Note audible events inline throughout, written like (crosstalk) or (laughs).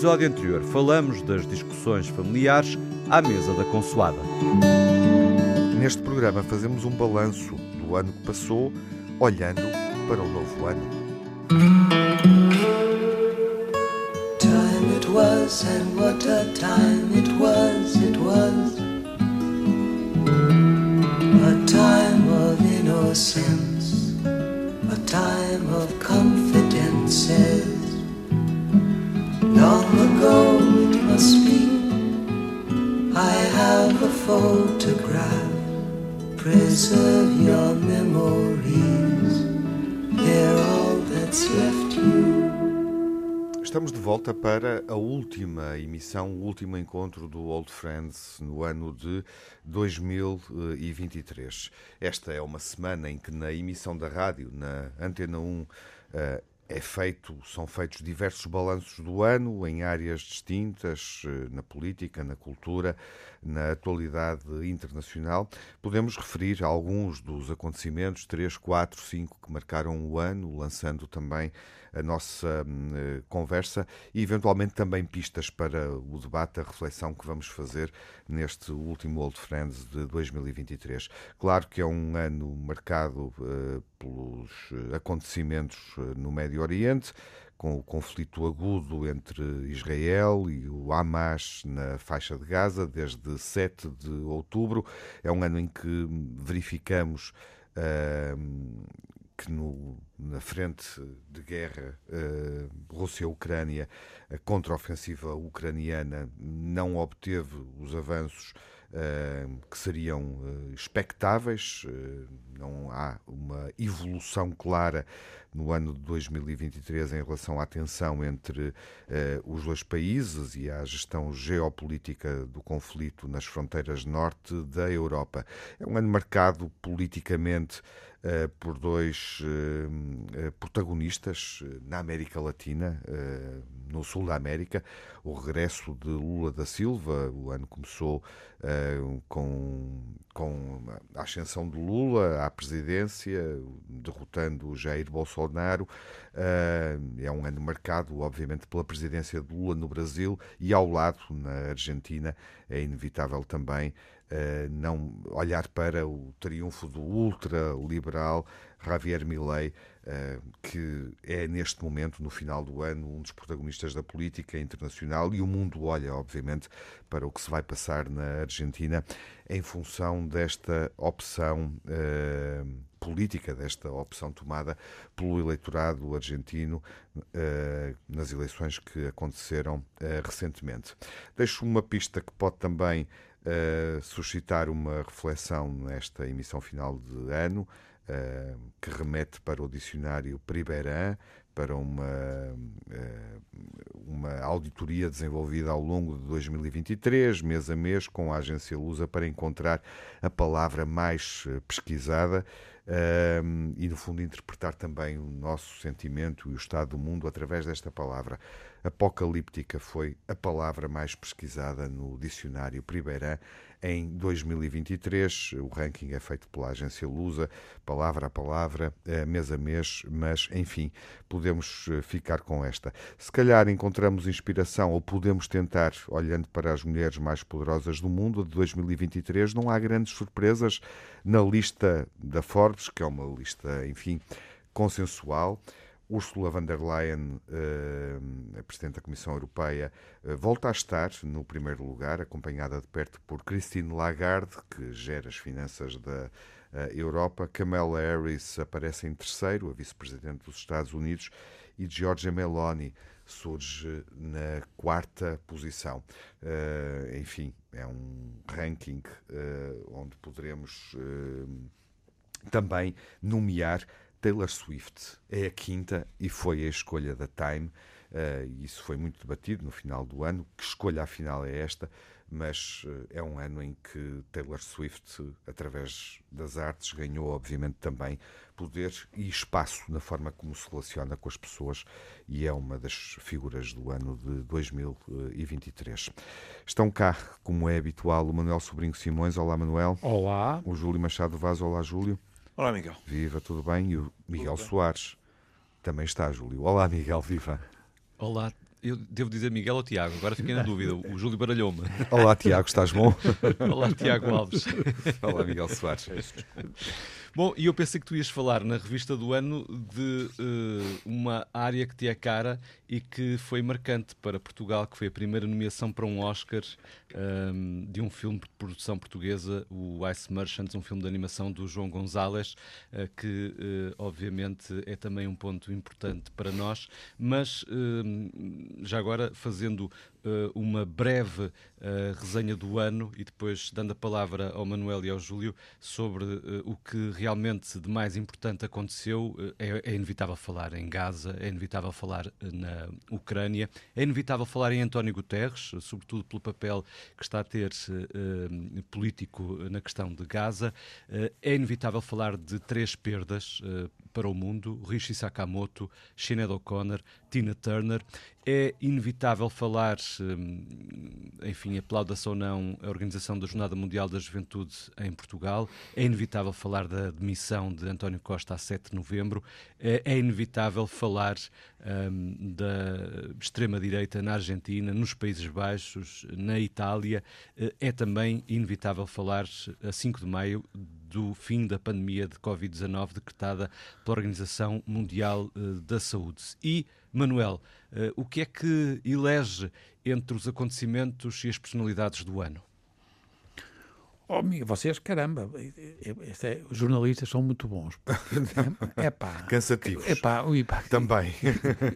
episódio anterior falamos das discussões familiares à mesa da consoada. Neste programa fazemos um balanço do ano que passou, olhando para o novo ano. Time it was and what a time it was, it was A time of innocence, a time photograph Preserve your memories They're all that's left you Estamos de volta para a última emissão, o último encontro do Old Friends no ano de 2023. Esta é uma semana em que na emissão da rádio, na Antena 1, é feito, são feitos diversos balanços do ano em áreas distintas, eh, na política, na cultura, na atualidade internacional. Podemos referir alguns dos acontecimentos, três, quatro, cinco, que marcaram o ano, lançando também a nossa uh, conversa e, eventualmente, também pistas para o debate, a reflexão que vamos fazer neste último Old Friends de 2023. Claro que é um ano marcado uh, pelos acontecimentos no Médio Oriente com o conflito agudo entre Israel e o Hamas na faixa de Gaza desde 7 de outubro. É um ano em que verificamos uh, que no, na frente de guerra uh, Rússia-Ucrânia, a contraofensiva ucraniana não obteve os avanços uh, que seriam uh, expectáveis. não há uma evolução clara no ano de 2023 em relação à tensão entre uh, os dois países e à gestão geopolítica do conflito nas fronteiras norte da Europa. É um ano marcado politicamente uh, por dois uh, protagonistas na América Latina, no sul da América, o regresso de Lula da Silva. O ano começou com, com a ascensão de Lula à presidência, derrotando Jair Bolsonaro Bolsonaro. Uh, é um ano marcado, obviamente, pela presidência de Lula no Brasil e ao lado, na Argentina, é inevitável também uh, não olhar para o triunfo do ultraliberal Javier Milei, uh, que é neste momento, no final do ano, um dos protagonistas da política internacional e o mundo olha, obviamente, para o que se vai passar na Argentina em função desta opção política desta opção tomada pelo eleitorado argentino uh, nas eleições que aconteceram uh, recentemente. Deixo uma pista que pode também uh, suscitar uma reflexão nesta emissão final de ano, que remete para o dicionário Priberan, para uma, uma auditoria desenvolvida ao longo de 2023, mês a mês, com a agência Lusa, para encontrar a palavra mais pesquisada um, e, no fundo, interpretar também o nosso sentimento e o estado do mundo através desta palavra. Apocalíptica foi a palavra mais pesquisada no dicionário Primeira em 2023. O ranking é feito pela agência Lusa, palavra a palavra, eh, mês a mês, mas enfim, podemos eh, ficar com esta. Se calhar encontramos inspiração ou podemos tentar, olhando para as mulheres mais poderosas do mundo de 2023, não há grandes surpresas na lista da Forbes, que é uma lista, enfim, consensual. Ursula von der Leyen, eh, a Presidente da Comissão Europeia, eh, volta a estar no primeiro lugar, acompanhada de perto por Christine Lagarde, que gera as finanças da eh, Europa. Kamala Harris aparece em terceiro, a Vice-Presidente dos Estados Unidos, e Giorgia Meloni surge na quarta posição. enfim, é um ranking onde poderemos também nomear Taylor Swift é a quinta e foi a escolha da Time. Uh, isso foi muito debatido no final do ano. Que escolha afinal é esta? Mas uh, é um ano em que Taylor Swift, através das artes, ganhou, obviamente, também poder e espaço na forma como se relaciona com as pessoas e é uma das figuras do ano de 2023. Estão cá, como é habitual, o Manuel Sobrinho Simões. Olá, Manuel. Olá. O Júlio Machado Vaz. Olá, Júlio. Olá, Miguel. Viva, tudo bem? E o Miguel Soares também está, Júlio. Olá, Miguel, viva. Olá, eu devo dizer Miguel ou Tiago, agora fiquei na dúvida. O Júlio baralhou-me. Olá, Tiago, estás bom? (laughs) Olá, Tiago Alves. Olá, Miguel Soares. Bom, e eu pensei que tu ias falar na revista do ano de uh, uma área que te é cara e que foi marcante para Portugal, que foi a primeira nomeação para um Oscar um, de um filme de produção portuguesa, o Ice Merchants, um filme de animação do João Gonzalez, uh, que uh, obviamente é também um ponto importante para nós, mas já agora fazendo uma breve uh, resenha do ano e depois dando a palavra ao Manuel e ao Júlio sobre uh, o que realmente de mais importante aconteceu. É, é, inevitável falar em Gaza, é inevitável falar na Ucrânia, é inevitável falar em António Guterres, sobretudo pelo papel que está a ter político na questão de Gaza. é inevitável falar de três perdas para o mundo: Rishi Sakamoto, Sinead O'Connor, Tina Turner. É inevitável falar, hum, enfim, aplauda-se ou não a organização da Jornada Mundial da Juventude em Portugal. É inevitável falar da demissão de António Costa a 7 de novembro. É, é inevitável falar um, da extrema-direita na Argentina, nos Países Baixos, na Itália. Eh, é também inevitável falar, a 5 de maio, do fim da pandemia de Covid-19 decretada pela Organização Mundial uh, da Saúde. E, Manuel, uh, o que é que elege entre os acontecimentos e as personalidades do ano? Oh, amigo, vocês, caramba, é, os jornalistas são muito bons. (laughs) É pá. Cansativos. É pá, ui, pá. Também.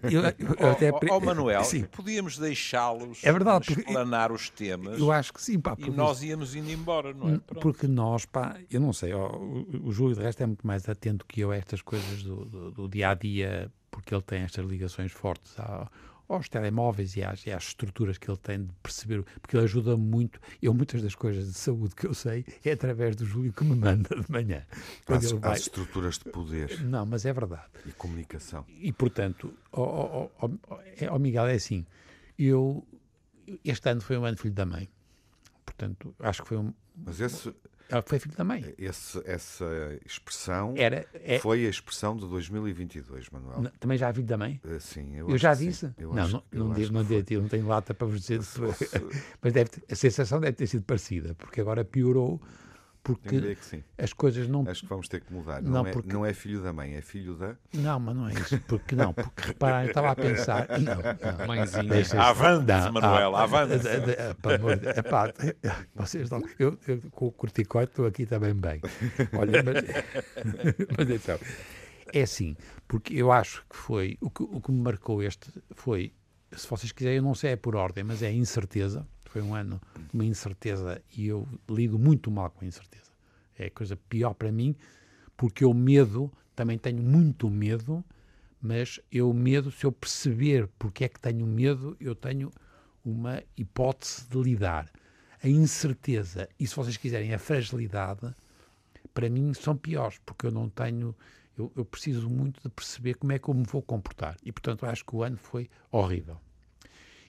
Eu, eu, eu até... oh, oh, Manuel, sim. podíamos deixá-los é verdade, explanar os temas. Eu acho que sim, pá. E nós íamos indo embora, não é? Pronto. Porque nós, pá, eu não sei, oh, o, o Júlio de resto é muito mais atento que eu a estas coisas do, do, do dia a dia, porque ele tem estas ligações fortes ao aos telemóveis e às, e às, estruturas que ele tem de perceber, porque ele ajuda muito. Eu, muitas das coisas de saúde que eu sei é através do Júlio que me manda de manhã. As, vai... as estruturas de poder. Não, mas é verdade. E comunicação. E, portanto, ó oh, oh, oh, Miguel, é assim, eu, este ano foi um ano filho da mãe. Portanto, acho que foi um... Mas esse, ela foi filho da mãe. Esse, essa expressão Era, é... foi a expressão de 2022, Manuel. Não, também já há filho da mãe? Uh, sim, eu, eu já disse? Eu não, acho, não, não, não, não, não tenho lata para vos dizer. (laughs) Mas deve, a sensação deve ter sido parecida, porque agora piorou porque as coisas não. Acho que vamos ter que mudar. Não, não, é, porque... não é filho da mãe, é filho da. Não, mas não é isso. Porque não, porque repara, eu estava a pensar. Não, não. Mãezinha. Avante, não, Manuel, avante. Epá, vocês não. Eu, eu com o corticoide estou aqui também bem. Olha, mas, (laughs) mas então. É assim, porque eu acho que foi. O que, o que me marcou este foi. Se vocês quiserem, eu não sei é por ordem, mas é a incerteza foi um ano de uma incerteza e eu lido muito mal com a incerteza. É a coisa pior para mim, porque eu medo, também tenho muito medo, mas eu medo, se eu perceber porque é que tenho medo, eu tenho uma hipótese de lidar. A incerteza e, se vocês quiserem, a fragilidade, para mim são piores, porque eu não tenho. Eu, eu preciso muito de perceber como é que eu me vou comportar. E, portanto, acho que o ano foi horrível.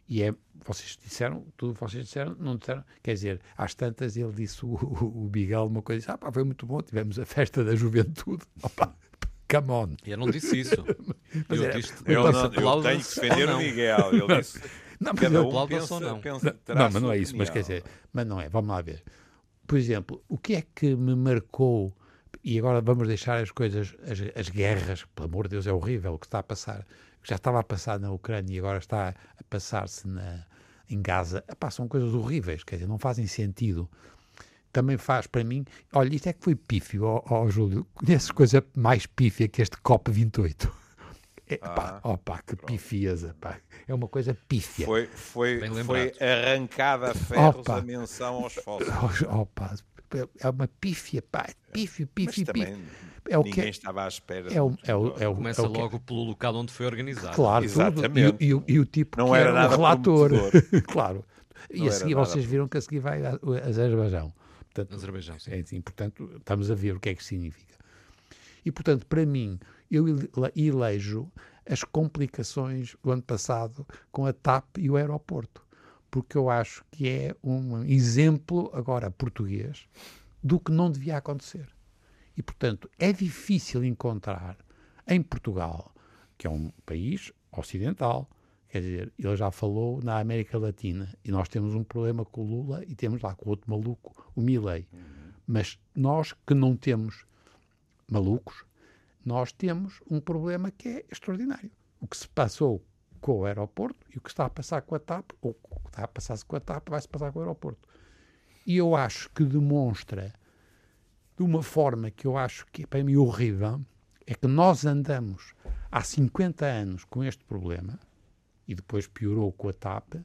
E é, vocês disseram, tudo vocês disseram, não disseram, quer dizer, às tantas ele disse, o, o, o Miguel, uma coisa, disse, ah pá, foi muito bom, tivemos a festa da juventude, (laughs) opa, come on. Eu não disse isso. (laughs) eu, era, disse, eu, não, eu tenho que defender o Miguel, ele disse... (laughs) Não, mas Cada um pensa, não. Pensa, não, não, mas não é isso, mas quer dizer, mas não é, vamos lá ver. Por exemplo, o que é que me marcou, e agora vamos deixar as coisas, as, as guerras, pelo amor de Deus, é horrível o que está a passar, já estava a passar na Ucrânia e agora está a passar-se em Gaza, epá, são coisas horríveis, quer dizer, não fazem sentido. Também faz para mim, olha, isto é que foi pífio, ó, ó Júlio, conheces coisa mais pífia que este COP28? (laughs) É, ah, pá, que pifieza, pá. É uma coisa pífia. Foi, foi, foi arrancada a ferros opa, a menção aos fósseis. Opa, é uma pífia, pá. Pífio, pífio, pífio é o Ninguém que estava à espera. É o, é o, é o, Começa é o logo pelo local onde foi organizado. Claro, Exatamente. tudo. E, e, e, o tipo não era, era nada o relator. (laughs) claro. E não a seguir vocês viram que a seguir vai a Azerbaijão. Portanto, Azerbaijão, sim. É assim, portanto, estamos a ver o que é que significa. E, portanto, para mim, eu elejo as complicações do ano passado com a TAP e o aeroporto, porque eu acho que é um exemplo, agora português, do que não devia acontecer. E, portanto, é difícil encontrar em Portugal, que é um país ocidental, Quer dizer, ele já falou na América Latina e nós temos um problema com o Lula e temos lá com o outro maluco, o Milley. Uhum. Mas nós que não temos malucos, nós temos um problema que é extraordinário. O que se passou com o aeroporto e o que está a passar com a TAP, ou o que está a passar-se com a TAP, vai-se passar com o aeroporto. E eu acho que demonstra, de uma forma que eu acho que é para mim horrível, é que nós andamos há 50 anos com este problema, e depois piorou com a TAP,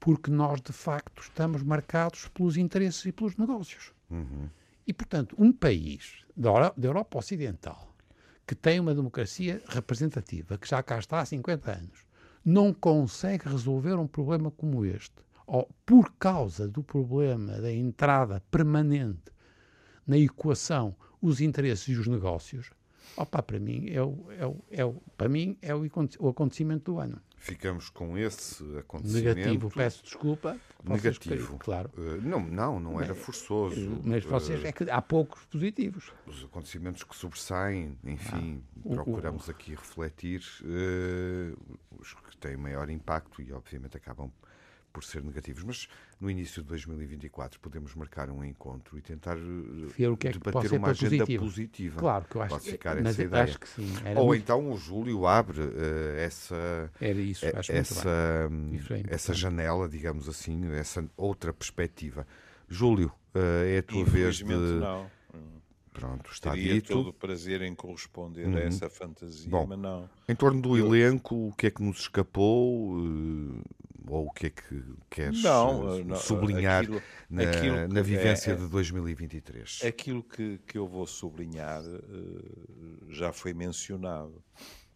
porque nós, de facto, estamos marcados pelos interesses e pelos negócios. Uhum. E, portanto, um país da Europa Ocidental que tem uma democracia representativa, que já cá está há 50 anos, não consegue resolver um problema como este, ou por causa do problema da entrada permanente na equação os interesses e os negócios, opa, para mim é o, é o, é o, para mim é o, o acontecimento do ano. Ficamos com esse acontecimento. Negativo, peço desculpa. Negativo. claro. Uh, não, não, não era forçoso. Mas vocês, uh, é que há poucos positivos. Os acontecimentos que sobressaem, enfim, ah, procuramos o, o, aqui refletir uh, os que têm maior impacto e, obviamente, acabam por ser negativos. Mas no início de 2024 podemos marcar um encontro e tentar eh, Ver o que é que debater uma agenda positivo. positiva. Claro, que eu acho, pode ficar mas essa ideia. acho que sim. Ou muito... então o Júlio abre uh, essa, Era isso, acho essa, isso é essa janela, digamos assim, essa outra perspectiva. Júlio, uh, é a tua vez de... não. Pronto, está Teria dito. todo o prazer em corresponder uhum. a essa fantasia, Bom, mas não. Em torno do eu... elenco, o que é que nos escapou? Uh, ou o que é que queres não, uh, não, sublinhar aquilo, na, aquilo na, vivência é, de 2023? Aquilo que, que eu vou sublinhar uh, já foi mencionado.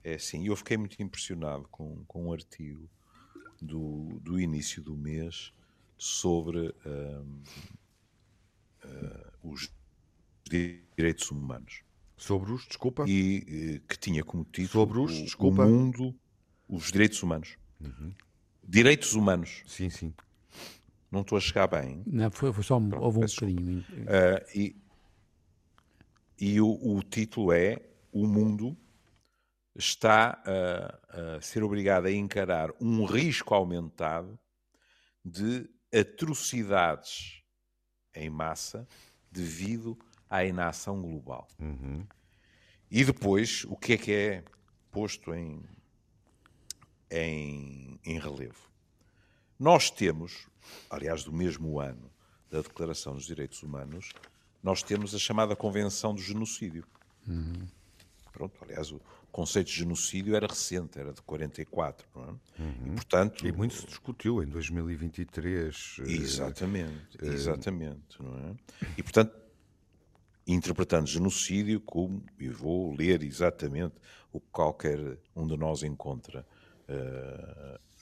É assim, eu fiquei muito impressionado com, com um artigo do, do início do mês sobre os direitos humanos. Sobre os, desculpa? E que tinha como título Sobre os, desculpa. o mundo, os direitos humanos. Uhum. Direitos humanos. Sim, sim. Não estou a chegar bem. Não, foi, foi só Pronto, houve um bocadinho. Uh, e e o, o, título é O mundo está a, a ser obrigado a encarar um risco aumentado de atrocidades em massa devido à inação global. Uhum. E depois, o que é que é posto em, em, em relevo? Nós temos, aliás, do mesmo ano da Declaração dos Direitos Humanos, nós temos a chamada Convenção do Genocídio. Uhum. Pronto, aliás, o conceito de genocídio era recente, era de 44, não é? Uhum. E, portanto, e muito se discutiu em 2023. Eh, exatamente, uh, exatamente, não é? E, portanto, interpretando genocídio como, e vou ler exatamente o que qualquer um de nós encontra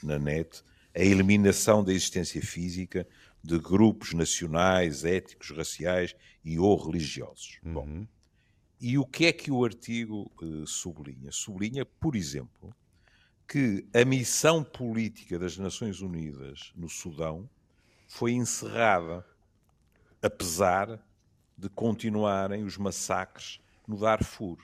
na net, a eliminação da existência física de grupos nacionais, étnicos, raciais e ou religiosos. Uhum. Bom, e o que é que o artigo uh, sublinha? Sublinha, por exemplo, que a missão política das Nações Unidas no Sudão foi encerrada, apesar de continuarem os massacres no Darfur.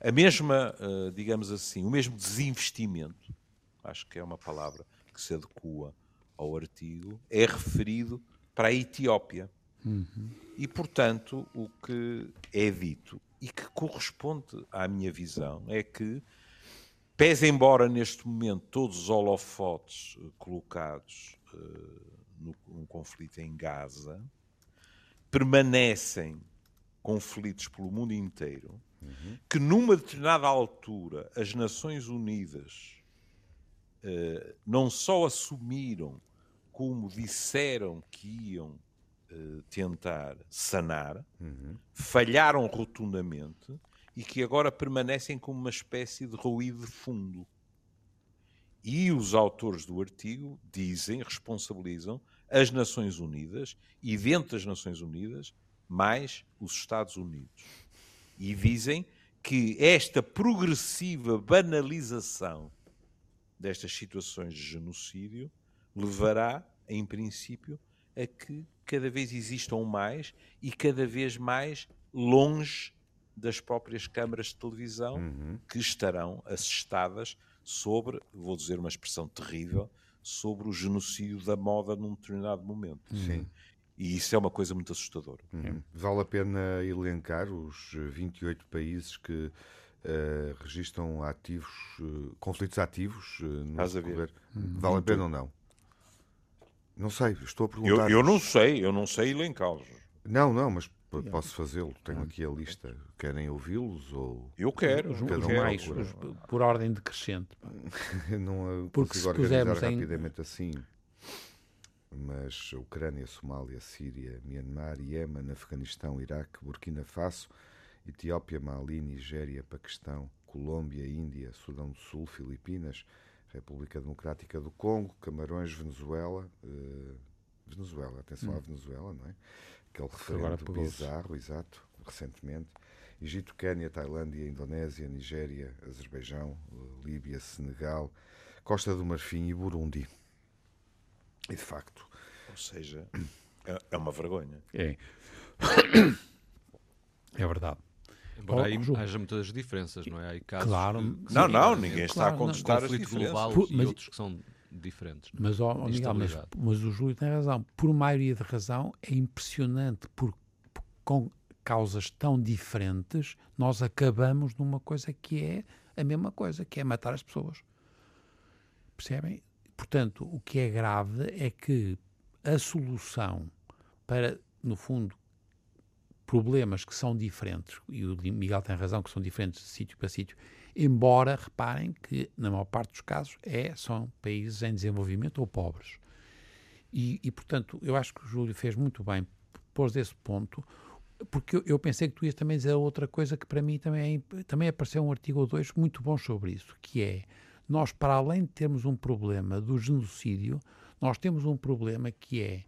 A mesma, uh, digamos assim, o mesmo desinvestimento, acho que é uma palavra que se adequa ao artigo, é referido para a Etiópia. Uhum. E, portanto, o que é dito e que corresponde à minha visão é que, pese embora neste momento todos os holofotes uh, colocados uh, no, no conflito em Gaza, permanecem conflitos pelo mundo inteiro, uhum. que numa determinada altura as Nações Unidas uh, não só assumiram, como disseram que iam uh, tentar sanar, uhum. falharam rotundamente e que agora permanecem como uma espécie de ruído de fundo. E os autores do artigo dizem, responsabilizam as Nações Unidas e, dentro das Nações Unidas, mais os Estados Unidos. E dizem que esta progressiva banalização destas situações de genocídio levará, em princípio, a que cada vez existam mais e cada vez mais longe das próprias câmaras de televisão Uhum. que estarão assestadas sobre, vou dizer uma expressão terrível, sobre o genocídio da moda num determinado momento. Sim. E isso é uma coisa muito assustadora. Uhum. Vale a pena elencar os eh, 28 países que eh, registram ativos, eh, conflitos ativos eh, no Estás a ver? decorrer. Vale a pena ou não? Não sei, estou a Eu, perguntar. eu não sei, eu não sei elencá-los. Não, não, mas posso fazê-lo. Tenho aqui a lista. Querem ouvi-los ou Eu quero. Os, Cada um mais, por ordem decrescente. (laughs) não Porque consigo se pusermos organizar em- rapidamente assim. Mas Ucrânia, Somália, Síria, Myanmar, Iémen, Afeganistão, Iraque, Burkina Faso, Etiópia, Mali, Nigéria, Paquistão, Colômbia, Índia, Sudão do Sul, Filipinas, República Democrática do Congo, Camarões, Venezuela. eh, Venezuela, atenção à Venezuela, não é? Aquele referendo bizarro, exato, recentemente. Egito, Quénia, Tailândia, Indonésia, Nigéria, Azerbaijão, eh, Líbia, Senegal, Costa do Marfim e Burundi. E de facto, Ou seja, é, é uma vergonha. É. (coughs) É verdade. Embora Oh, aí João. haja muitas diferenças, não é? Há casos Claro. que- Não, não, ninguém está claro, a contestar as diferenças. global Por- e mas- outros que são diferentes. não é? Mas, ó, Miguel, mas, mas o Júlio tem razão. Por maioria de razão, é impressionante por, por- com causas tão diferentes, nós acabamos numa coisa que é a mesma coisa, que é matar as pessoas. Percebem? Portanto, o que é grave é que a solução para, no fundo, problemas que são diferentes, e o Miguel tem razão que são diferentes de sítio para sítio, embora reparem que, na maior parte dos casos, é, são países em desenvolvimento ou pobres. E, e, portanto, eu acho que o Júlio fez muito bem pôs esse ponto, porque eu, eu pensei que tu ias também dizer outra coisa que para mim também, é, também apareceu um artigo ou dois muito bom sobre isso, que é, nós para além de termos um problema do genocídio, nós temos um problema que é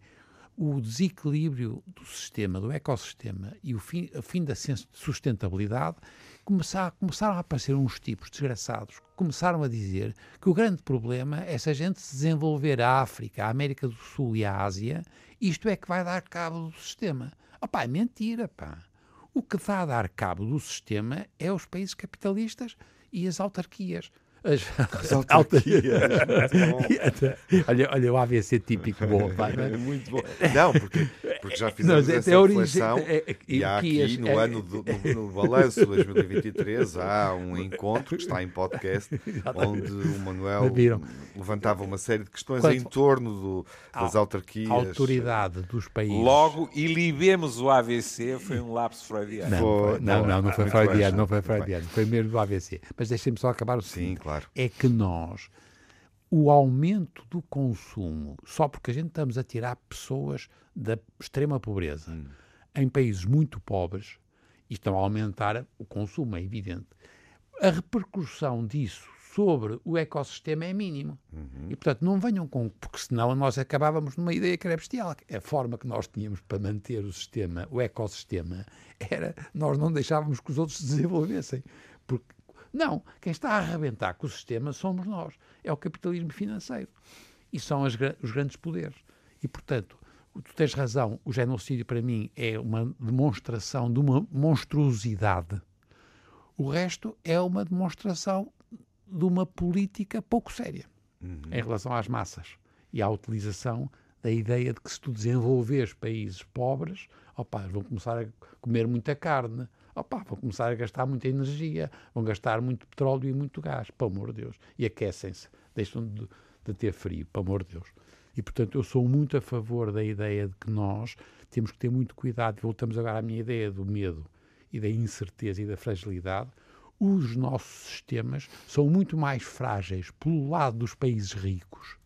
o desequilíbrio do sistema, do ecossistema e o fim, o fim da sustentabilidade, começar, começaram a aparecer uns tipos desgraçados que começaram a dizer que o grande problema é se a gente se desenvolver a África, a América do Sul e a Ásia, isto é que vai dar cabo do sistema. Opá, é mentira, pá. O que dá a dar cabo do sistema é os países capitalistas e as autarquias. As, autarquias. (laughs) Olha, olha o AVC típico bom, (laughs) pá, não é? É muito bom. Não, porque, porque já Não, fizemos essa é origem- reflexão é- é- e há aqui as- no é- ano do, no, no balanço de 2023 há um encontro que está em podcast (laughs) onde o Manuel Viram? levantava uma série de questões Quando- em torno do, das autarquias. A autoridade dos países. Logo, e libemos o AVC, foi um lapso freudiano. Não, Foi- não, não, não foi freudiano, não foi freudiano, foi mesmo do AVC. Mas deixem-me só acabar o Sim, seguinte. Claro. É que nós, o aumento do consumo, só porque a gente estamos a tirar pessoas da extrema pobreza Hum. em países muito pobres, e estão a aumentar o consumo, é evidente. A repercussão disso sobre o ecossistema é mínimo. Uhum. E, portanto, não venham com... Porque senão nós acabávamos numa ideia que era bestial. A forma que nós tínhamos para manter o sistema, o ecossistema, era nós não deixávamos que os outros se desenvolvessem. Não, quem está a arrebentar com o sistema somos nós. É o capitalismo financeiro. E são as os grandes poderes. E, portanto, tu tens razão, o genocídio para mim é uma demonstração de uma monstruosidade. O resto é uma demonstração de uma política pouco séria em relação às massas e à utilização da ideia de que se tu desenvolveres países pobres, opa, vão começar a comer muita carne, opa, vão começar a gastar muita energia, vão gastar muito petróleo e muito gás, pelo amor de Deus, e aquecem-se, deixam de, de ter frio, pelo amor de Deus. E, portanto, eu sou muito a favor da ideia de que nós temos que ter muito cuidado, voltamos agora à minha ideia do medo e da incerteza e da fragilidade, os nossos sistemas são muito mais frágeis pelo lado dos países ricos.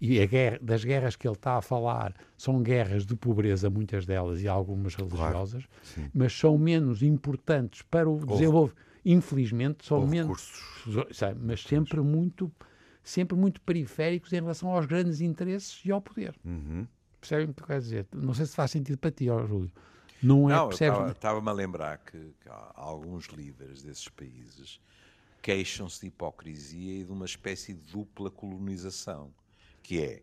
E guerra- das guerras que ele está a falar são guerras de pobreza, muitas delas, e algumas religiosas, sim. mas são menos importantes para o desenvolvimento. Infelizmente, são menos. sabe, Mas sempre muito, sempre muito periféricos em relação aos grandes interesses e ao poder. Uhum. Percebem o que eu quero dizer? Não sei se faz sentido para ti, ó, Júlio. Não é, Não, percebes? estava- estava-me a lembrar que, que alguns líderes desses países queixam-se de hipocrisia e de uma espécie de dupla colonização, que é,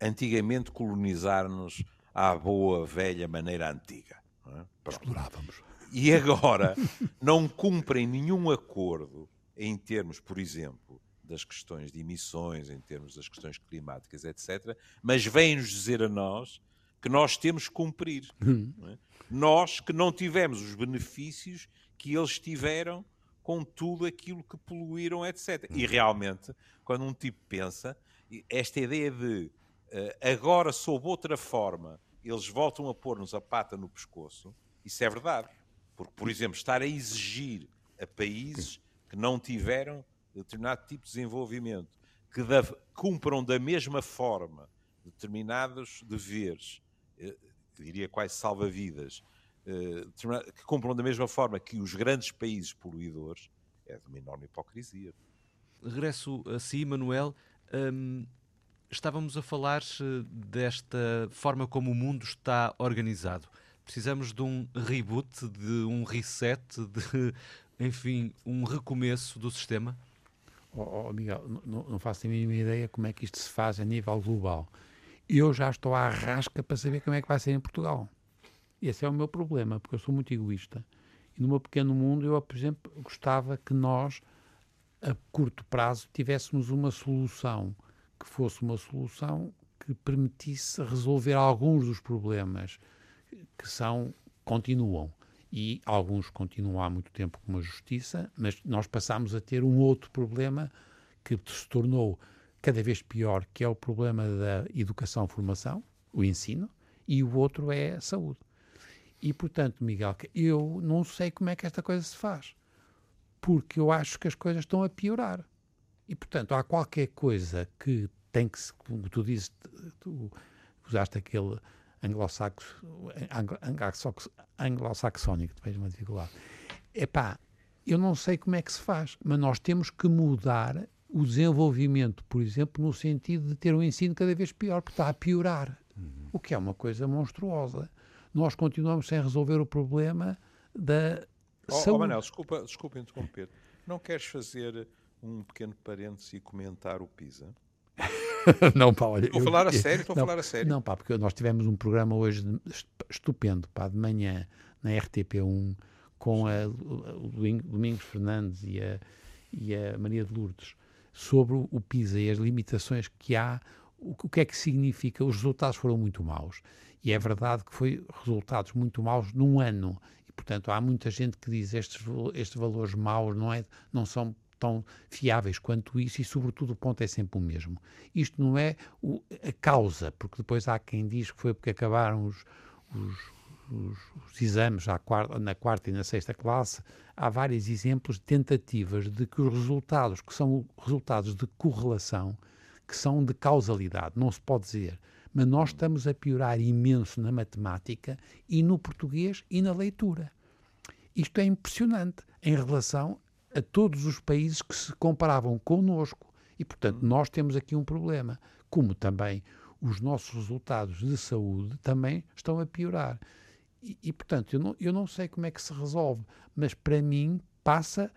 antigamente colonizar-nos à boa, velha maneira antiga. não é? Explorávamos. e agora não cumprem nenhum acordo em termos, por exemplo, das questões de emissões, em termos das questões climáticas, etc., mas vêm-nos dizer a nós que nós temos que cumprir. Hum. É? Nós que não tivemos os benefícios que eles tiveram com tudo aquilo que poluíram, etc. E realmente, quando um tipo pensa, esta ideia de uh, agora sob outra forma eles voltam a pôr-nos a pata no pescoço, isso é verdade. Porque, por exemplo, estar a exigir a países que não tiveram determinado tipo de desenvolvimento, que da, cumpram da mesma forma determinados deveres, eh, diria quase salva-vidas, eh, que cumpram da mesma forma que os grandes países poluidores, é de uma enorme hipocrisia. Regresso a si, Manuel. Hum, estávamos a falar eh, desta forma como o mundo está organizado. Precisamos de um reboot, de um reset, de, enfim, um recomeço do sistema? Oh, oh Miguel, não, não faço a mínima ideia como é que isto se faz a nível global. Eu já estou à rasca para saber como é que vai ser em Portugal. Esse é o meu problema, porque eu sou muito egoísta. E no meu pequeno mundo, eu, por exemplo, gostava que nós, a curto prazo, tivéssemos uma solução que fosse uma solução que permitisse resolver alguns dos problemas que são continuam e alguns continuam há muito tempo com a justiça, mas nós passamos a ter um outro problema que se tornou cada vez pior, que é o problema da educação-formação, o ensino, e o outro é a saúde. E, portanto, Miguel, eu não sei como é que esta coisa se faz, porque eu acho que as coisas estão a piorar. E, portanto, há qualquer coisa que tem que, como tu dizes, tu usaste aquele anglo-saxónico, depois uma dificuldade. Epá, eu não sei como é que se faz, mas nós temos que mudar o desenvolvimento, por exemplo, no sentido de ter um ensino cada vez pior, porque está a piorar, uhum. o que é uma coisa monstruosa. Nós continuamos sem resolver o problema da oh, saúde. Oh, Manel, desculpa, desculpa interromper. Não queres fazer um pequeno parênteses e comentar o PISA? (laughs) não, pá, olha. Estou a falar a sério, estou a falar a sério. Não, pá, porque nós tivemos um programa hoje estupendo, pá, de manhã, na RTP1, com a, o Domingos Fernandes e a, e a Maria de Lourdes, sobre o PISA e as limitações que há, o, o que é que significa. Os resultados foram muito maus. E é verdade que foi resultados muito maus num ano. Portanto, há muita gente que diz estes, estes valores maus não, é, não são tão fiáveis quanto isso e, sobretudo, o ponto é sempre o mesmo. Isto não é o, a causa, porque depois há quem diz que foi porque acabaram os, os, os, os exames quarta, na quarta e na sexta classe. Há vários exemplos de tentativas de que os resultados, que são resultados de correlação, que são de causalidade, não se pode dizer. Mas nós estamos a piorar imenso na matemática e no português e na leitura. Isto é impressionante em relação a todos os países que se comparavam connosco. E, portanto, nós temos aqui um problema. Como também os nossos resultados de saúde também estão a piorar. E, e, portanto, eu não, eu não sei como é que se resolve, mas para mim passa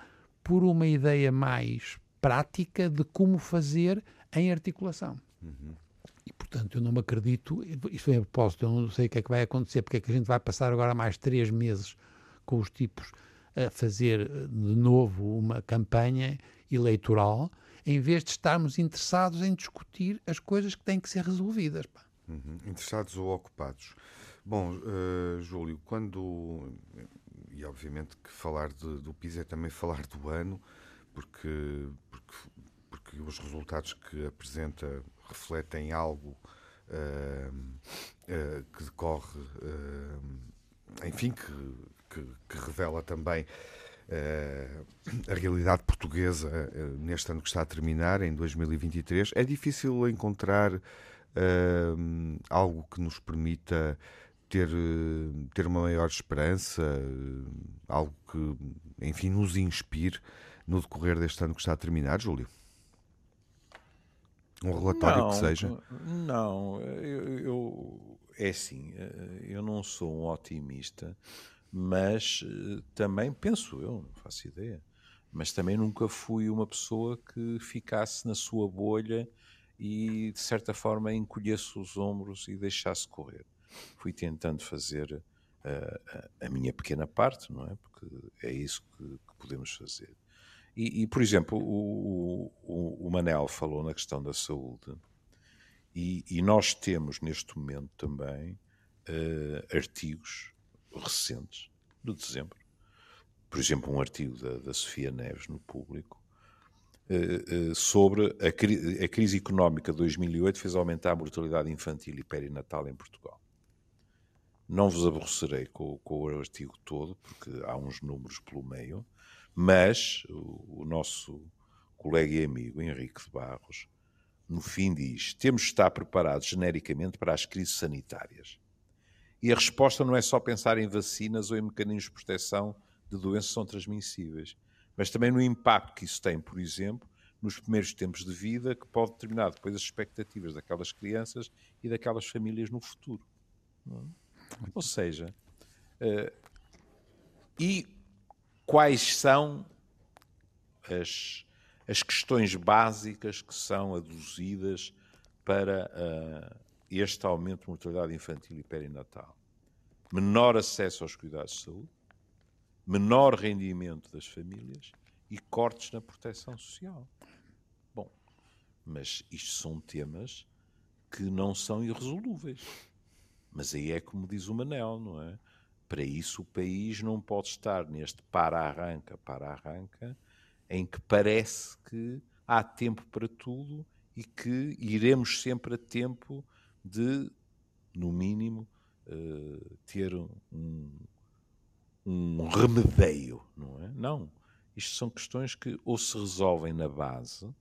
por uma ideia mais prática de como fazer em articulação. Uhum. Portanto, eu não me acredito, isto é a propósito, eu não sei o que é que vai acontecer, porque é que a gente vai passar agora mais três meses com os tipos a fazer de novo uma campanha eleitoral, em vez de estarmos interessados em discutir as coisas que têm que ser resolvidas. Uhum. Interessados ou ocupados. Bom, uh, Júlio, quando. E obviamente que falar de, do PIS é também falar do ano, porque, porque, porque os resultados que apresenta refletem algo uh, uh, que decorre, enfim, que que, que revela também a realidade portuguesa neste ano que está a terminar, em 2023. É difícil encontrar algo que nos permita ter, ter uma maior esperança, algo que, enfim, nos inspire no decorrer deste ano que está a terminar, Júlio? Um relatório não, que seja? Não, eu, eu, é assim, eu não sou um otimista mas eh, também penso eu, não faço ideia, mas também nunca fui uma pessoa que ficasse na sua bolha e de certa forma encolhesse os ombros e deixasse correr. Fui tentando fazer a, a, minha pequena parte, não é? Porque é isso que, que podemos fazer. E, e, por exemplo, o, o, o, Manel falou na questão da saúde, e, e nós temos neste momento também uh, artigos recentes, de dezembro, por exemplo, um artigo da, da Sofia Neves no Público, uh, uh, sobre a, cri a crise económica de 2008 fez aumentar a mortalidade infantil e perinatal em Portugal. Não vos aborrecerei com, com, o artigo todo, porque há uns números pelo meio, mas o, o nosso colega e amigo Henrique de Barros, no fim diz: temos de estar preparados genericamente para as crises sanitárias. E a resposta não é só pensar em vacinas ou em mecanismos de proteção de doenças que são transmissíveis, mas também no impacto que isso tem, por exemplo, nos primeiros tempos de vida, que pode determinar depois as expectativas daquelas crianças e daquelas famílias no futuro. É? Ou seja, uh, e quais são as, as questões básicas que são aduzidas para uh, este aumento de mortalidade infantil e perinatal? Menor acesso aos cuidados de saúde, menor rendimento das famílias e cortes na proteção social. Bom, mas isto são temas que não são irresolúveis. Mas aí é como diz o Manel, não é? Para isso o país não pode estar neste para-arranca, para-arranca, em que parece que há tempo para tudo e que iremos sempre a tempo de, no mínimo, uh, ter um, um remedeio, não é? Não. Isto são questões que ou se resolvem na base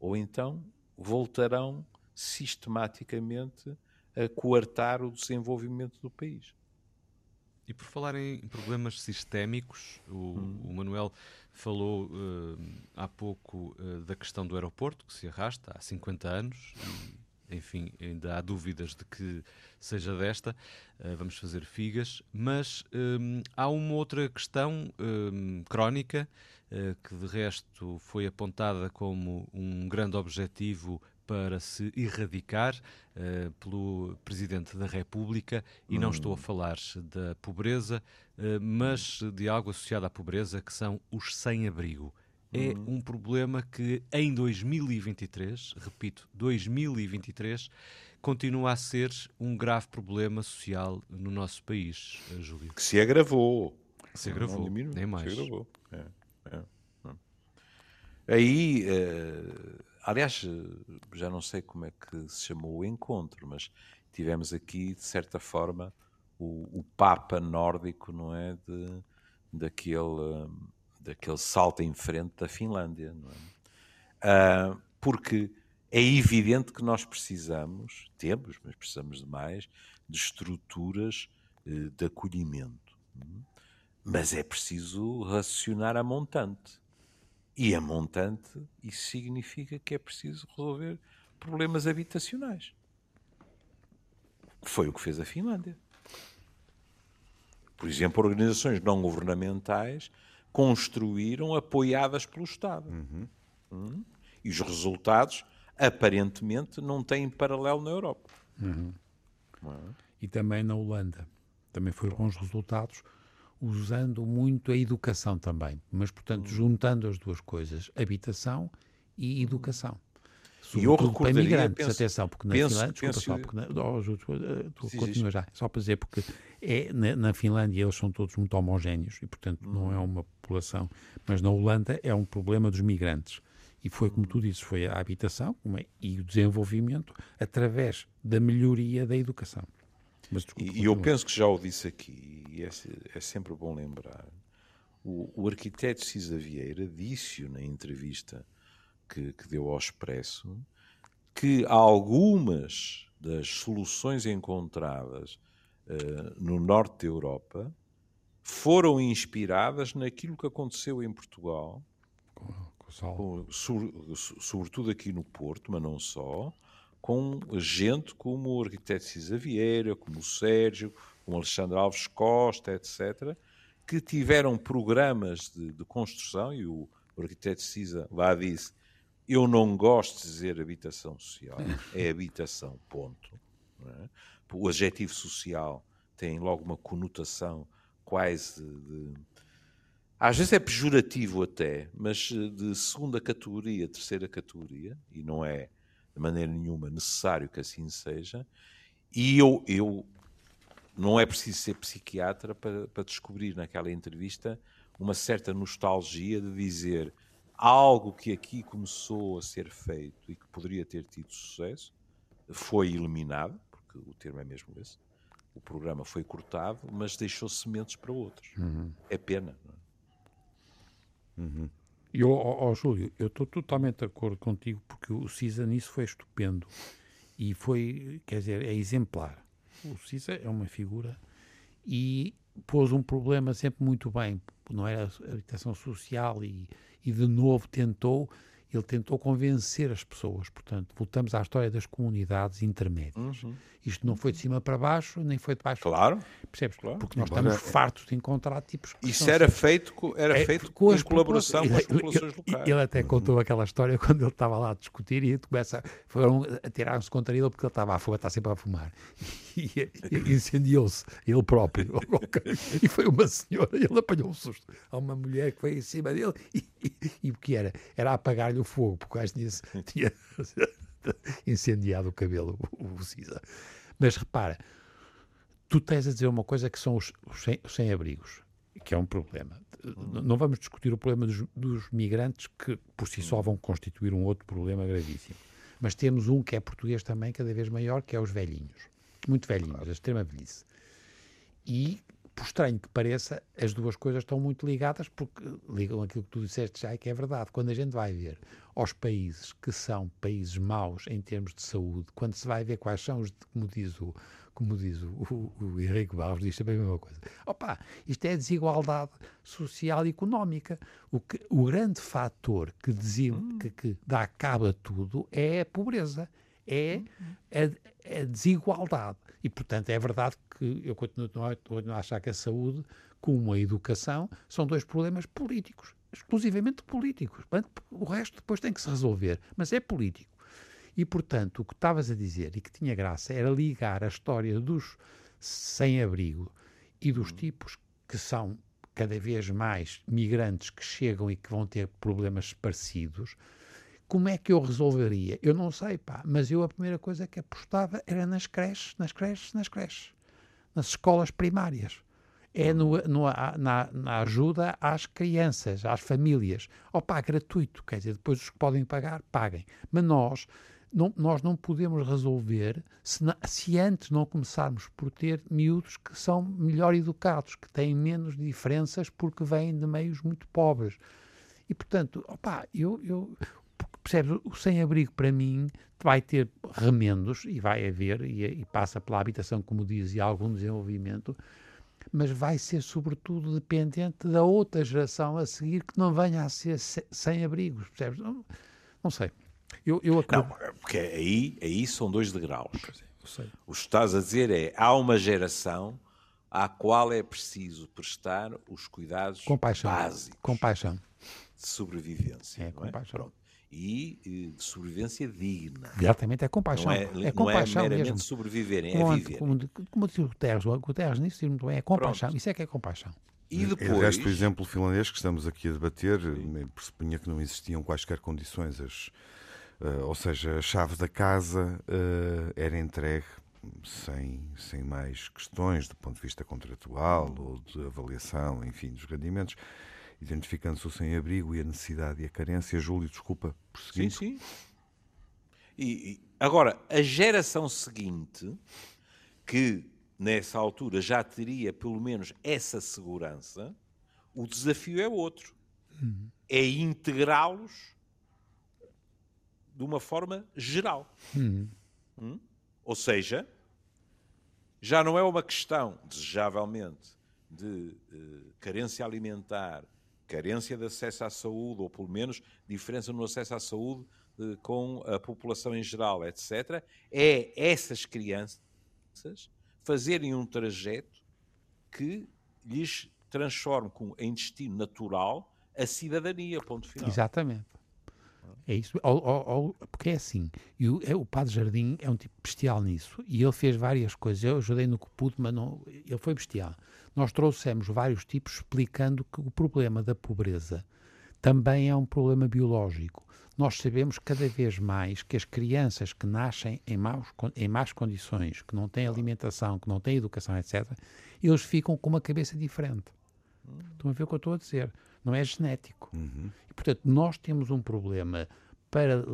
ou então voltarão sistematicamente a coartar o desenvolvimento do país. E por falar em problemas sistémicos, o, hum. o Manuel falou uh, há pouco uh, da questão do aeroporto, que se arrasta há 50 anos, e, enfim, ainda há dúvidas de que seja desta, uh, vamos fazer figas, mas um, há uma outra questão um, crónica, que de resto foi apontada como um grande objetivo para se erradicar uh, pelo Presidente da República e hum. não estou a falar da pobreza, uh, mas de algo associado à pobreza que são os sem-abrigo. É hum. um problema que em 2023, repito, 2023, continua a ser um grave problema social no nosso país, uh, Júlio. Que se agravou. Se agravou, nem mais. Se agravou. É, é, é. Aí Aliás, já não sei como é que se chamou o encontro, mas tivemos aqui, de certa forma, o, o Papa nórdico, não é? De, daquele, daquele salto em frente da Finlândia, não é? Uh, porque é evidente que nós precisamos, temos, mas precisamos de mais, de estruturas uh, de acolhimento. Mas é preciso racionar a montante. E a montante, isso significa que é preciso resolver problemas habitacionais. Foi o que fez a Finlândia. Por exemplo, organizações não governamentais construíram apoiadas pelo Estado. Uhum. Hum? E os resultados, aparentemente, não têm paralelo na Europa. Uhum. É? E também na Holanda. Também foram bons resultados usando muito a educação também, mas, portanto, hum. juntando as duas coisas, habitação e educação. E eu para imigrantes, penso, atenção, porque na penso, Finlândia, desculpa penso, só, porque na, oh, tu sim, continua já, só para dizer, porque é, na, na, Finlândia eles são todos muito homogéneos e, portanto, hum. não é uma população, mas na Holanda é um problema dos migrantes. E foi, como tu dizes, foi a habitação é, e o desenvolvimento através da melhoria da educação. E, e eu penso que já o disse aqui, e é, é sempre bom lembrar, o, o arquiteto Cisa Vieira disse-o na entrevista que, que deu ao Expresso que algumas das soluções encontradas uh, no norte da Europa foram inspiradas naquilo que aconteceu em Portugal, com, com, sobretudo aqui no Porto, mas não só, com gente como o arquiteto Cisa Vieira, como o Sérgio, como Alexandre Alves Costa, etc., que tiveram programas de, de construção, e o, o arquiteto Cisa lá disse, eu não gosto de dizer habitação social, é (laughs) habitação, ponto. É? O adjetivo social têm logo uma conotação quase de, às vezes é pejorativo até, mas eh, de segunda categoria, terceira categoria, e não é de maneira nenhuma necessário que assim seja, e eu, eu não é preciso ser psiquiatra para, para descobrir naquela entrevista uma certa nostalgia de dizer algo que aqui começou a ser feito e que poderia ter tido sucesso foi eliminado, porque o termo é mesmo esse. O programa foi cortado, mas deixou sementes para outros. Uhum. É pena. É? Uhum. E, ó, Júlio, eu estou totalmente de acordo contigo, porque o CISA nisso foi estupendo. E foi, quer dizer, é exemplar. O CISA é uma figura e pôs um problema sempre muito bem. Não era habitação social e, e de novo tentou ele tentou convencer as pessoas. Portanto, voltamos à história das comunidades intermédias. Uhum. Isto não foi de cima para baixo, nem foi de baixo claro. Percebes? Claro. Porque nós estamos fartos de encontrar tipos que Isso era feito, era é, feito com em colaboração com as populações ele, locais. Ele até contou aquela história quando ele estava lá a discutir e começa, foram a tirar-se contra ele porque ele estava a fumar, está sempre a fumar. (laughs) E, incendiou-se ele próprio. (laughs) e foi uma senhora, ele apanhou um susto. Há uma mulher que veio em cima dele e, o que era? Era apagar-lhe o fogo, porque o gajo tinha, tinha (laughs) incendiado o cabelo, o, o Cisa. Mas repara, tu tens a dizer uma coisa que são os, os sem-abrigos, sem que é um problema. Não vamos discutir o problema dos, dos, migrantes, que por si só vão constituir um outro problema gravíssimo. Mas temos um que é português também, cada vez maior, que é os velhinhos. Muito velhinhos, claro. a extrema velhice. E por estranho que pareça, as duas coisas estão muito ligadas, porque ligam aquilo que tu disseste já, que é verdade. Quando a gente vai ver aos países que são países maus em termos de saúde, quando se vai ver quais são os, como diz o, como diz o, o, o Henrique Barros, diz também a mesma coisa. Opa, isto é desigualdade social e económica. O, que, o grande fator que, hum. que, que dá cabo a tudo é a pobreza, é a, a desigualdade. E, portanto, é verdade que eu continuo, continuo a achar que a saúde, como a educação, são dois problemas políticos, exclusivamente políticos. O resto depois tem que se resolver, mas é político. E, portanto, o que estavas a dizer e que tinha graça era ligar a história dos sem-abrigo e dos uhum. tipos que são cada vez mais migrantes que chegam e que vão ter problemas parecidos. Como é que eu resolveria? Eu não sei, pá, mas eu a primeira coisa que apostava era nas creches, nas creches, nas creches nas escolas primárias. É no, no, na, na, ajuda às crianças, às famílias. Opa, gratuito, quer dizer, depois os que podem pagar, paguem. Mas nós não, nós não podemos resolver se, se, antes não começarmos por ter miúdos que são melhor educados, que têm menos diferenças porque vêm de meios muito pobres. E, portanto, opa, eu, eu, percebes, o sem-abrigo para mim vai ter remendos e vai haver, e, e passa pela habitação, como dizia, algum desenvolvimento, mas vai ser sobretudo dependente da outra geração a seguir que não venha a ser sem abrigos, percebes? Não, não sei. Eu, eu acredito... Não, porque aí, aí são dois degraus. O que estás a dizer é, há uma geração à qual é preciso prestar os cuidados compaixão, básicos compaixão. de sobrevivência. É, compaixão. Pronto e de sobrevivência digna. Exatamente, é compaixão. Não é, é compaixão não é meramente mesmo. sobreviverem, é viver. Como, como diz o Guterres, o Guterres nisso diz muito bem, é compaixão, Pronto. isso é que é compaixão. E depois... O resto, por exemplo, finlandês que estamos aqui a debater, pressupunha que não existiam quaisquer condições, as, uh, ou seja, a chave da casa uh, era entregue sem, sem mais questões do ponto de vista contratual ou de avaliação, enfim, dos rendimentos identificando-se o sem-abrigo e a necessidade e a carência. Júlio, desculpa, prosseguindo. Sim, sim. E, e, agora, a geração seguinte, que nessa altura já teria pelo menos essa segurança, o desafio é outro. Uhum. É integrá-los de uma forma geral. Uhum. Hum? Ou seja, já não é uma questão, desejavelmente, de uh, carência alimentar carência de acesso à saúde, ou pelo menos diferença no acesso à saúde eh, com a população em geral, etc., é essas crianças fazerem um trajeto que lhes transforme com, em destino natural a cidadania, ponto final. Exatamente. É isso. Ou, ou, ou, porque é assim. E o, é, o Padre Jardim é um tipo bestial nisso. E ele fez várias coisas. Eu ajudei no que pude, mas não, ele foi bestial. Nós trouxemos vários tipos explicando que o problema da pobreza também é um problema biológico. Nós sabemos cada vez mais que as crianças que nascem em, maus, em más condições, que não têm alimentação, que não têm educação, etc., eles ficam com uma cabeça diferente. Estão a ver o que eu estou a dizer? Não é genético. Uhum. E, portanto, nós temos um problema para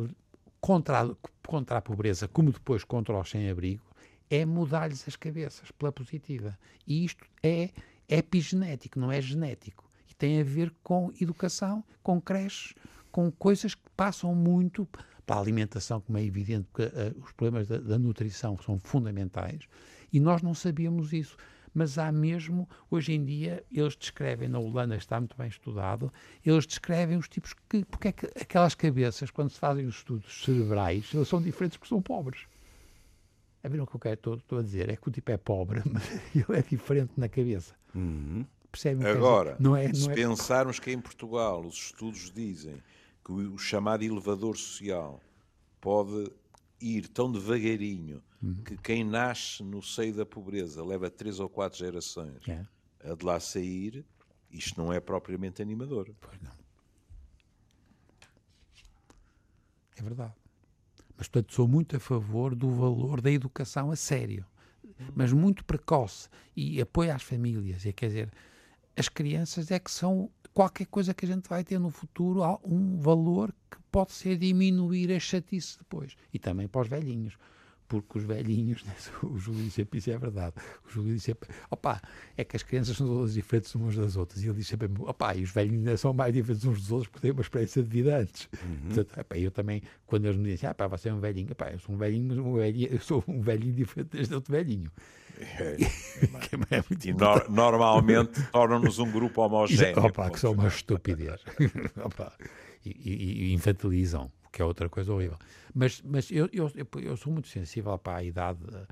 contra a, contra a pobreza, como depois contra o sem-abrigo, é mudar-lhes as cabeças pela positiva. E isto é epigenético, não é genético. E tem a ver com educação, com creches, com coisas que passam muito para a alimentação, como é evidente, porque uh, os problemas da, da nutrição são fundamentais. E nós não sabíamos isso mas há mesmo, hoje em dia, eles descrevem, na Holanda está muito bem estudado, eles descrevem os tipos que, porque é que aquelas cabeças, quando se fazem os estudos cerebrais, eles são diferentes porque são pobres. É ver o que eu quero, estou, estou, a dizer? É que o tipo é pobre, (laughs) mas ele é diferente na cabeça. Uhum. Percebem Agora, não é, não se é... pensarmos que em Portugal os estudos dizem que o chamado elevador social pode ir tão devagarinho uhum. que quem nasce no seio da pobreza leva três ou quatro gerações é. a de lá sair, isto não é propriamente animador. Pois não. É verdade. Mas, portanto, sou muito a favor do valor da educação a sério, mas muito precoce e apoio às famílias. E, quer dizer, as crianças é que são qualquer coisa que a gente vai ter no futuro, um valor que pode ser diminuir a chatice depois. E também para os velhinhos porque os velhinhos, né, (laughs) o Júlio disse sempre isso é verdade. O Júlio disse sempre, opá, é que as crianças são todas diferentes umas das outras. E ele disse sempre, opá, e os velhinhos ainda são mais diferentes uns dos outros porque têm uma experiência de vida antes. Uhum. Portanto, opá, eu também, quando eles me dizem, ah, pá, você é um velhinho, opá, eu sou um velhinho, mas um velhinho, (laughs) eu sou um velhinho diferente deste outro velhinho. É, (laughs) é, é e no, normalmente tornam-nos um grupo homogéneo. Opa, que são uma estupidez. opa, e, e, e infantilizam que é outra coisa horrível. Mas, mas eu, eu, eu sou muito sensível para a idade eh,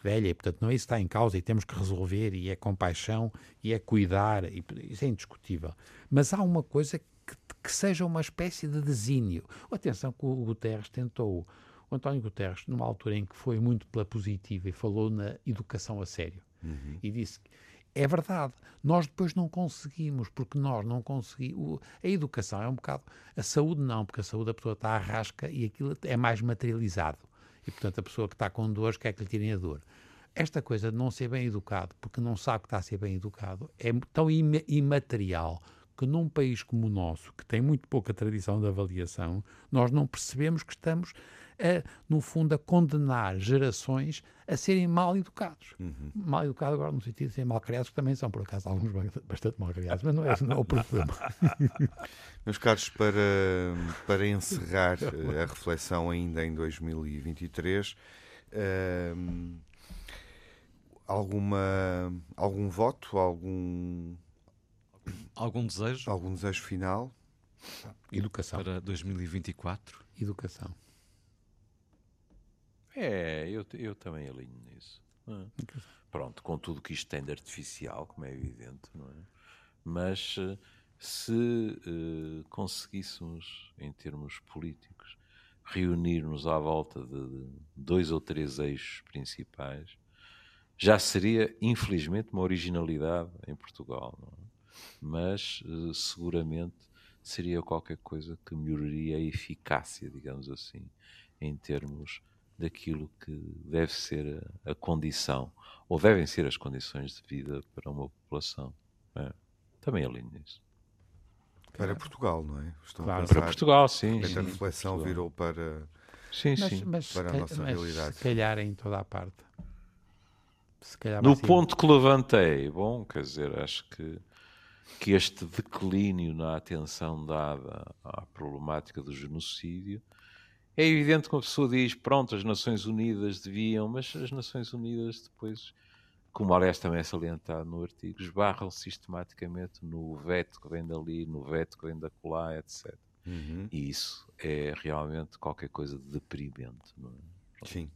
velha e, portanto, não é isso que está em causa e temos que resolver e é compaixão e é cuidar, e, isso é indiscutível. Mas há uma coisa que, que seja uma espécie de desígnio. Atenção que o Guterres tentou, o António Guterres, numa altura em que foi muito pela positiva e falou na educação a sério, uhum. e disse que é verdade. Nós depois não conseguimos, porque nós não conseguimos. A educação é um bocado. A saúde não, porque a saúde a pessoa está à rasca e aquilo é mais materializado. E portanto a pessoa que está com dores quer que lhe tirem a dor. Esta coisa de não ser bem educado, porque não sabe que está a ser bem educado, é tão imaterial que num país como o nosso, que tem muito pouca tradição de avaliação, nós não percebemos que estamos a, no fundo, a condenar gerações a serem mal educados. Uhum. Mal educados agora no sentido de serem mal criados, que também são, por acaso, alguns bastante mal criados, mas não é, não é o problema. (laughs) Meus caros, para, para encerrar eh, a reflexão ainda em 2023, uh, alguma, algum voto, algum... Algum desejo? Algum desejo final? Educação. Para 2024? Educação. É, eu, eu também alinho nisso. É? Pronto, com tudo que isto tem de artificial, como é evidente, não é? Mas eh, se uh, conseguíssemos, em termos políticos, reunir-nos à volta de dois ou três eixos principais, já seria, infelizmente, uma originalidade em Portugal, é? mas uh, seguramente seria qualquer coisa que melhoraria a eficácia, digamos assim, em termos daquilo que deve ser a, a, condição, ou devem ser as condições de vida para uma população. É. Também alinho nisso. Para Portugal, não é? Estou claro. Para Portugal, sim. Esta reflexão Portugal. virou para, sim, sim. Mas, para a nossa mas realidade. Se calhar em toda a parte. no ponto que levantei, bom, quer dizer, acho que, que este declínio na atenção dada à problemática do genocídio é evidente que uma pessoa diz, pronto, as Nações Unidas deviam, mas as Nações Unidas depois, como aliás também é salientado no artigo, esbarram sistematicamente no veto que vem dali, no veto que vem da colar, etc. Uhum. E isso é realmente qualquer coisa de deprimente. É? Sim.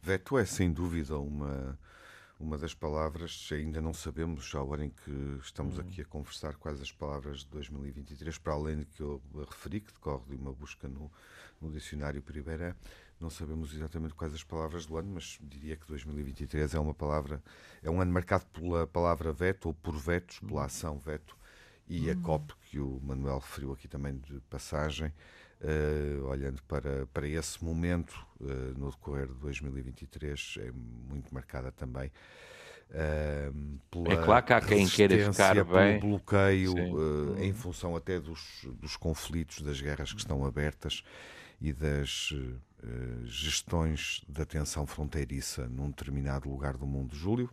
Veto é sem dúvida uma, uma das palavras, ainda não sabemos, já a hora em que estamos aqui a conversar, quais as palavras de 2023, para além de que eu referi, que decorre de uma busca no, no dicionário Pribeirã, não sabemos exatamente quais as palavras do ano, mas diria que 2023 é uma palavra, é um ano marcado pela palavra veto ou por vetos, pela ação veto, e a COP, que o Manuel referiu aqui também de passagem, Uh, olhando para, para esse momento uh, no decorrer de 2023, é muito marcada também uh, pela é claro que há quem queira ficar pelo bem. bloqueio, em função até dos, dos conflitos, das guerras que estão abertas e das gestões da tensão fronteiriça num determinado lugar do mundo. Júlio?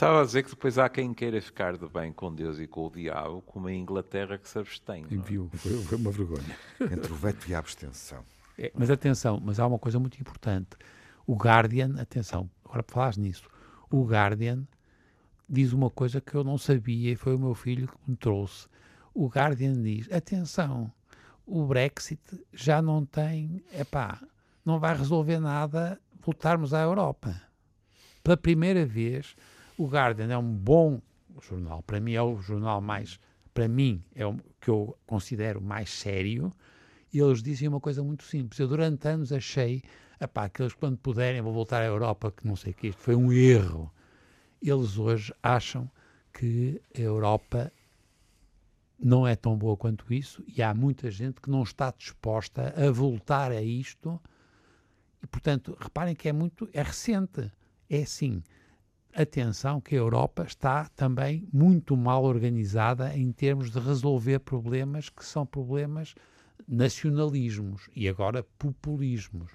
Estava a dizer que depois há quem queira ficar de bem com Deus e com o diabo, como a Inglaterra que se abstém. É? Viu, foi, foi, uma vergonha. Entre o veto e a abstenção. É, mas atenção, mas há uma coisa muito importante. O Guardian, atenção, agora para falar nisso, o Guardian diz uma coisa que eu não sabia e foi o meu filho que me trouxe. O Guardian diz: atenção, o Brexit já não tem, epá, não vai resolver nada voltarmos à Europa. Pela primeira vez, o Guardian é um bom jornal. Para mim é o jornal mais, para mim é o que eu considero mais sério. E eles dizem uma coisa muito simples. Eu durante anos achei, epá, que eles quando puderem vão voltar à Europa, que não sei o que isto foi um erro. Eles hoje acham que a Europa não é tão boa quanto isso e há muita gente que não está disposta a voltar a isto. E portanto, reparem que é muito, é recente. É assim, atenção que a Europa está também muito mal organizada em termos de resolver problemas que são problemas nacionalismos e agora populismos.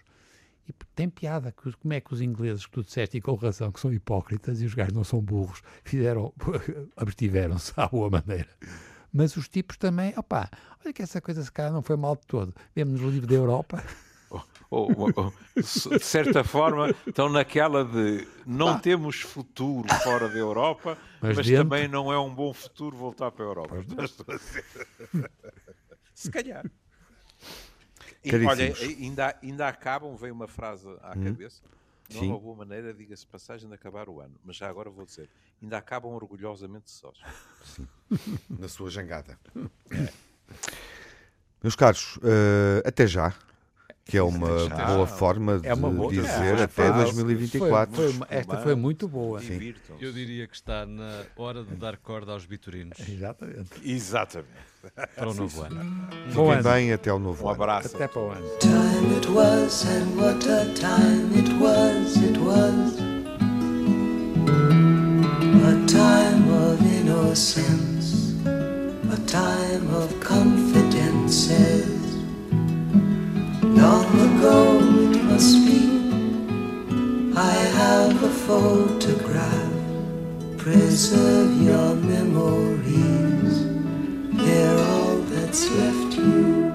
E tem piada, como é que os ingleses, que tu disseste e com razão, que são hipócritas e os gajos não são burros, fizeram, (laughs) abstiveram-se à boa maneira. Mas os tipos também, opá, olha que essa coisa se calhar não foi mal de todo. Vemos no livro da Europa, ou, ou, de certa forma, estão naquela de não ah. temos futuro fora da Europa, (laughs) mas, mas também não é um bom futuro voltar para a Europa. (laughs) Se calhar. E, olha, ainda, ainda acabam, veio uma frase à hum. cabeça. Não Sim. é uma boa maneira, diga-se passagem, de acabar o ano. Mas já agora vou dizer, ainda acabam orgulhosamente sós. Sim. (laughs) Na sua jangada. É. Meus caros, uh, até já que é uma Já. boa forma de é boa, dizer é, até 2024. Foi, foi, esta foi muito boa. Eu diria que está na hora de dar corda aos biturinos. Exatamente. Exatamente. Para o novo ano. Bom ano. bem até o novo um ano. Um abraço. Até para o ano. Time it was and what a time it was, it was. A time of innocence, a time of long ago must be. I have a photograph. Preserve your memories. They're all that's left you.